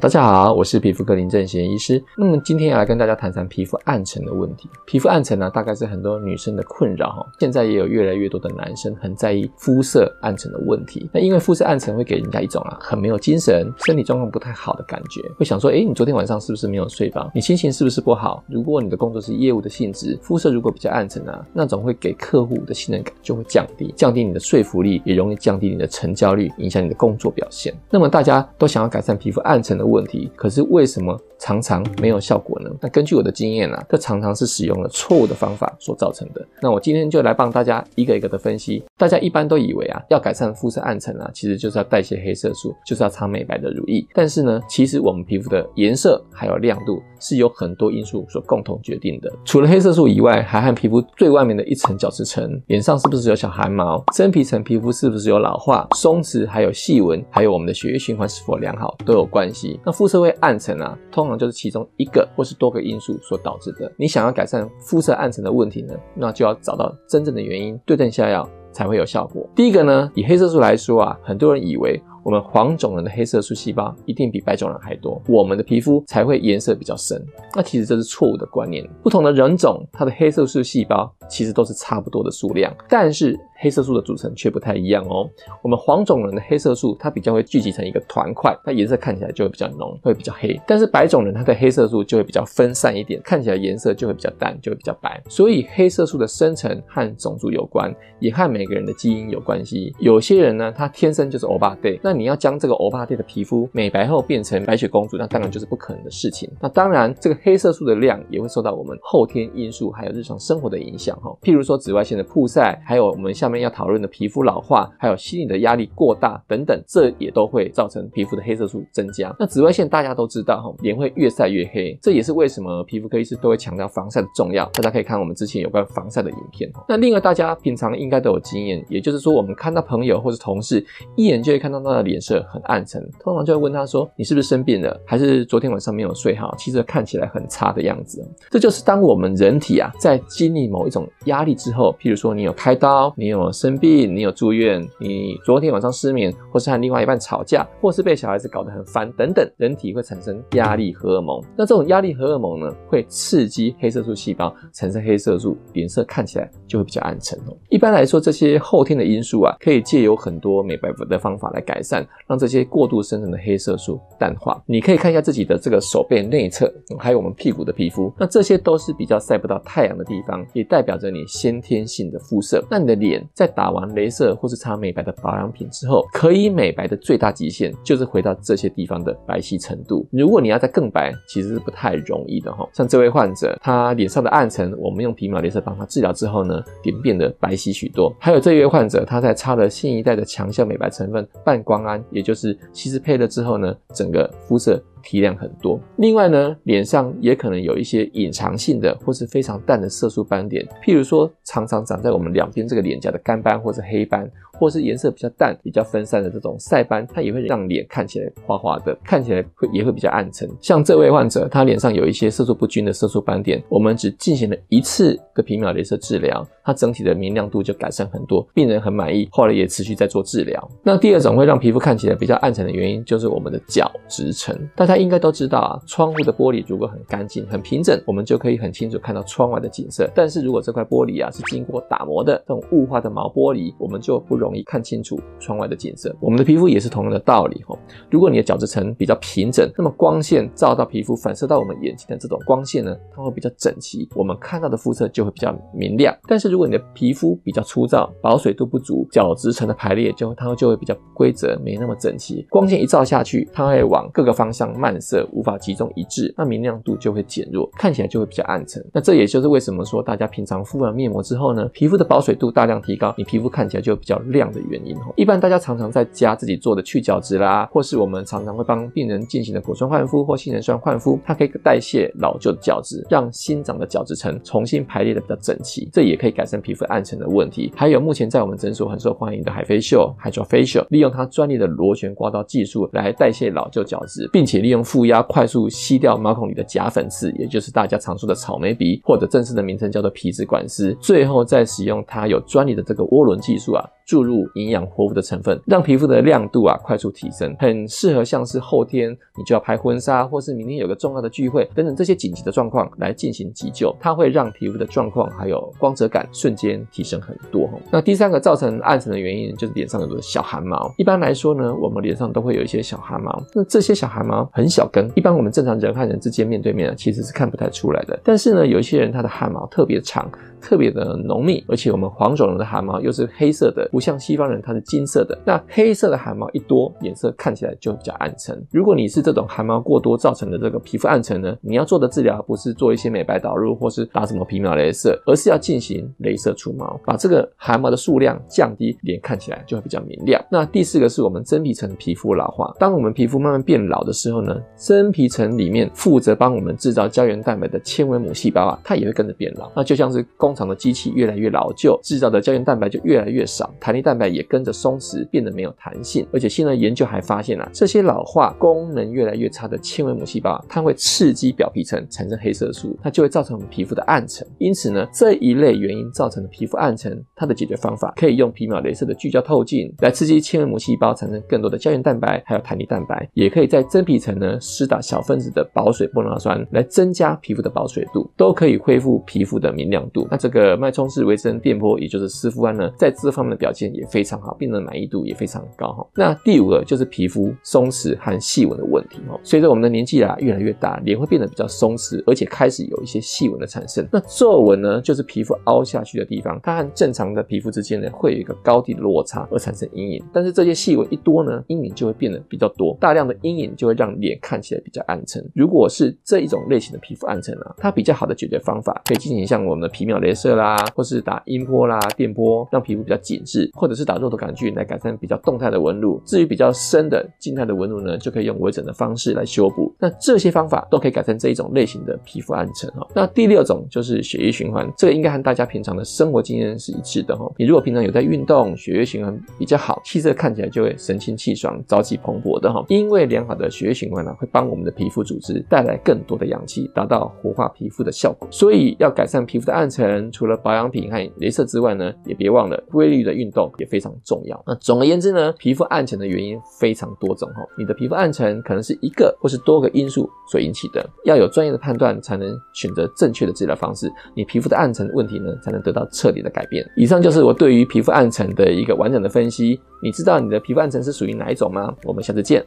大家好，我是皮肤科林正贤医师。那么今天要来跟大家谈谈皮肤暗沉的问题。皮肤暗沉呢，大概是很多女生的困扰哈。现在也有越来越多的男生很在意肤色暗沉的问题。那因为肤色暗沉会给人家一种啊很没有精神、身体状况不太好的感觉，会想说，诶，你昨天晚上是不是没有睡饱？你心情是不是不好？如果你的工作是业务的性质，肤色如果比较暗沉啊，那种会给客户的信任感就会降低，降低你的说服力，也容易降低你的成交率，影响你的工作表现。那么大家都想要改善皮肤暗沉的问题，可是为什么常常没有效果呢？那根据我的经验啊，这常常是使用了错误的方法所造成的。那我今天就来帮大家一个一个的分析。大家一般都以为啊，要改善肤色暗沉啊，其实就是要代谢黑色素，就是要擦美白的乳液。但是呢，其实我们皮肤的颜色还有亮度是由很多因素所共同决定的。除了黑色素以外，还和皮肤最外面的一层角质层，脸上是不是有小汗毛，真皮层皮肤是不是有老化、松弛，还有细纹，还有我们的血液循环是否良好都有关系。那肤色会暗沉啊，通常就是其中一个或是多个因素所导致的。你想要改善肤色暗沉的问题呢，那就要找到真正的原因，对症下药才会有效果。第一个呢，以黑色素来说啊，很多人以为。我们黄种人的黑色素细胞一定比白种人还多，我们的皮肤才会颜色比较深。那其实这是错误的观念。不同的人种，它的黑色素细胞其实都是差不多的数量，但是黑色素的组成却不太一样哦。我们黄种人的黑色素它比较会聚集成一个团块，它颜色看起来就会比较浓，会比较黑。但是白种人它的黑色素就会比较分散一点，看起来颜色就会比较淡，就会比较白。所以黑色素的生成和种族有关，也和每个人的基因有关系。有些人呢，他天生就是欧巴对，那你要将这个欧巴蒂的皮肤美白后变成白雪公主，那当然就是不可能的事情。那当然，这个黑色素的量也会受到我们后天因素还有日常生活的影响哈。譬如说紫外线的曝晒，还有我们下面要讨论的皮肤老化，还有心理的压力过大等等，这也都会造成皮肤的黑色素增加。那紫外线大家都知道哈，脸会越晒越黑，这也是为什么皮肤科医师都会强调防晒的重要。大家可以看我们之前有关防晒的影片。那另外大家平常应该都有经验，也就是说我们看到朋友或是同事，一眼就会看到他的脸色。很暗沉，通常就会问他说：“你是不是生病了？还是昨天晚上没有睡好？其实看起来很差的样子。”这就是当我们人体啊，在经历某一种压力之后，譬如说你有开刀，你有生病，你有住院，你昨天晚上失眠，或是和另外一半吵架，或是被小孩子搞得很烦等等，人体会产生压力荷尔蒙。那这种压力荷尔蒙呢，会刺激黑色素细胞产生黑色素，脸色看起来就会比较暗沉哦。一般来说，这些后天的因素啊，可以借由很多美白的方法来改善，让这些过度生成的黑色素淡化，你可以看一下自己的这个手背内侧，还有我们屁股的皮肤，那这些都是比较晒不到太阳的地方，也代表着你先天性的肤色。那你的脸在打完镭射或是擦美白的保养品之后，可以美白的最大极限就是回到这些地方的白皙程度。如果你要再更白，其实是不太容易的哈。像这位患者，他脸上的暗沉，我们用皮秒镭射帮他治疗之后呢，脸变得白皙许多。还有这一位患者，他在擦了新一代的强效美白成分半胱胺，也就是其实配了之后呢，整个肤色提亮很多。另外呢，脸上也可能有一些隐藏性的或是非常淡的色素斑点，譬如说常常长在我们两边这个脸颊的干斑或是黑斑，或是颜色比较淡、比较分散的这种晒斑，它也会让脸看起来花花的，看起来会也会比较暗沉。像这位患者，他脸上有一些色素不均的色素斑点，我们只进行了一次的皮秒镭射治疗，它整体的明亮度就改善很多，病人很满意，后来也持续在做治疗。那第二种会让皮肤看起来比较暗沉的原因，就是我们的角质层。大家应该都知道啊，窗户的玻璃如果很干净、很平整，我们就可以很清楚看到窗外的景色。但是如果这块玻璃啊是经过打磨的这种雾化的毛玻璃，我们就不容易看清楚窗外的景色。我们的皮肤也是同样的道理哦。如果你的角质层比较平整，那么光线照到皮肤，反射到我们眼睛的这种光线呢，它会比较整齐，我们看到的肤色就会比较明亮。但是如果你的皮肤比较粗糙，保水度不足，角质层的排列就它就会比较不规则，没那么整齐。光线一照下去，它会往各个方向漫射，无法集中一致，那明亮度就会减弱，看起来就会比较暗沉。那这也就是为什么说大家平常敷完面膜之后呢，皮肤的保水度大量提高，你皮肤看起来就比较亮的原因。一般大家常常在家自己做的去角质啦，或是我们常常会帮病人进行的果酸焕肤或杏仁酸焕肤，它可以代谢老旧的角质，让新长的角质层重新排列的比较整齐，这也可以改善皮肤暗沉的问题。还有目前在我们诊所很受欢迎的海飞秀 HydraFacial，利用它专利的螺旋刮刀技术来代谢老旧角质，并且用负压快速吸掉毛孔里的假粉刺，也就是大家常说的草莓鼻，或者正式的名称叫做皮脂管丝，最后再使用它有专利的这个涡轮技术啊。注入营养活物的成分，让皮肤的亮度啊快速提升，很适合像是后天你就要拍婚纱，或是明天有个重要的聚会等等这些紧急的状况来进行急救，它会让皮肤的状况还有光泽感瞬间提升很多。那第三个造成暗沉的原因就是脸上有个小汗毛。一般来说呢，我们脸上都会有一些小汗毛，那这些小汗毛很小根，一般我们正常人和人之间面对面其实是看不太出来的。但是呢，有一些人他的汗毛特别长。特别的浓密，而且我们黄种人的汗毛又是黑色的，不像西方人它是金色的。那黑色的汗毛一多，颜色看起来就比较暗沉。如果你是这种汗毛过多造成的这个皮肤暗沉呢，你要做的治疗不是做一些美白导入或是打什么皮秒镭射，而是要进行镭射除毛，把这个汗毛的数量降低，脸看起来就会比较明亮。那第四个是我们真皮层的皮肤老化，当我们皮肤慢慢变老的时候呢，真皮层里面负责帮我们制造胶原蛋白的纤维母细胞啊，它也会跟着变老。那就像是工厂的机器越来越老旧，制造的胶原蛋白就越来越少，弹力蛋白也跟着松弛，变得没有弹性。而且现在研究还发现啊，这些老化功能越来越差的纤维母细胞，它会刺激表皮层产生黑色素，它就会造成我们皮肤的暗沉。因此呢，这一类原因造成的皮肤暗沉，它的解决方法可以用皮秒镭射的聚焦透镜来刺激纤维母细胞产生更多的胶原蛋白，还有弹力蛋白，也可以在真皮层呢施打小分子的保水玻尿酸来增加皮肤的保水度，都可以恢复皮肤的明亮度。那这个。脉冲式微生电波，也就是湿敷胺呢，在这方面的表现也非常好，病人满意度也非常高哈。那第五个就是皮肤松弛和细纹的问题哈。随着我们的年纪啊越来越大，脸会变得比较松弛，而且开始有一些细纹的产生。那皱纹呢，就是皮肤凹下去的地方，它和正常的皮肤之间呢会有一个高低的落差，而产生阴影。但是这些细纹一多呢，阴影就会变得比较多，大量的阴影就会让脸看起来比较暗沉。如果是这一种类型的皮肤暗沉啊，它比较好的解决方法可以进行像我们的皮秒镭射啦。或是打音波啦、电波，让皮肤比较紧致，或者是打肉毒杆菌来改善比较动态的纹路。至于比较深的静态的纹路呢，就可以用微整的方式来修补。那这些方法都可以改善这一种类型的皮肤暗沉哈。那第六种就是血液循环，这个应该和大家平常的生活经验是一致的哈。你如果平常有在运动，血液循环比较好，气色看起来就会神清气爽、朝气蓬勃的哈。因为良好的血液循环呢，会帮我们的皮肤组织带来更多的氧气，达到活化皮肤的效果。所以要改善皮肤的暗沉，除了保养品和镭射之外呢，也别忘了规律的运运动也非常重要。那总而言之呢，皮肤暗沉的原因非常多种哈。你的皮肤暗沉可能是一个或是多个因素所引起的，要有专业的判断才能选择正确的治疗方式，你皮肤的暗沉问题呢才能得到彻底的改变。以上就是我对于皮肤暗沉的一个完整的分析。你知道你的皮肤暗沉是属于哪一种吗？我们下次见。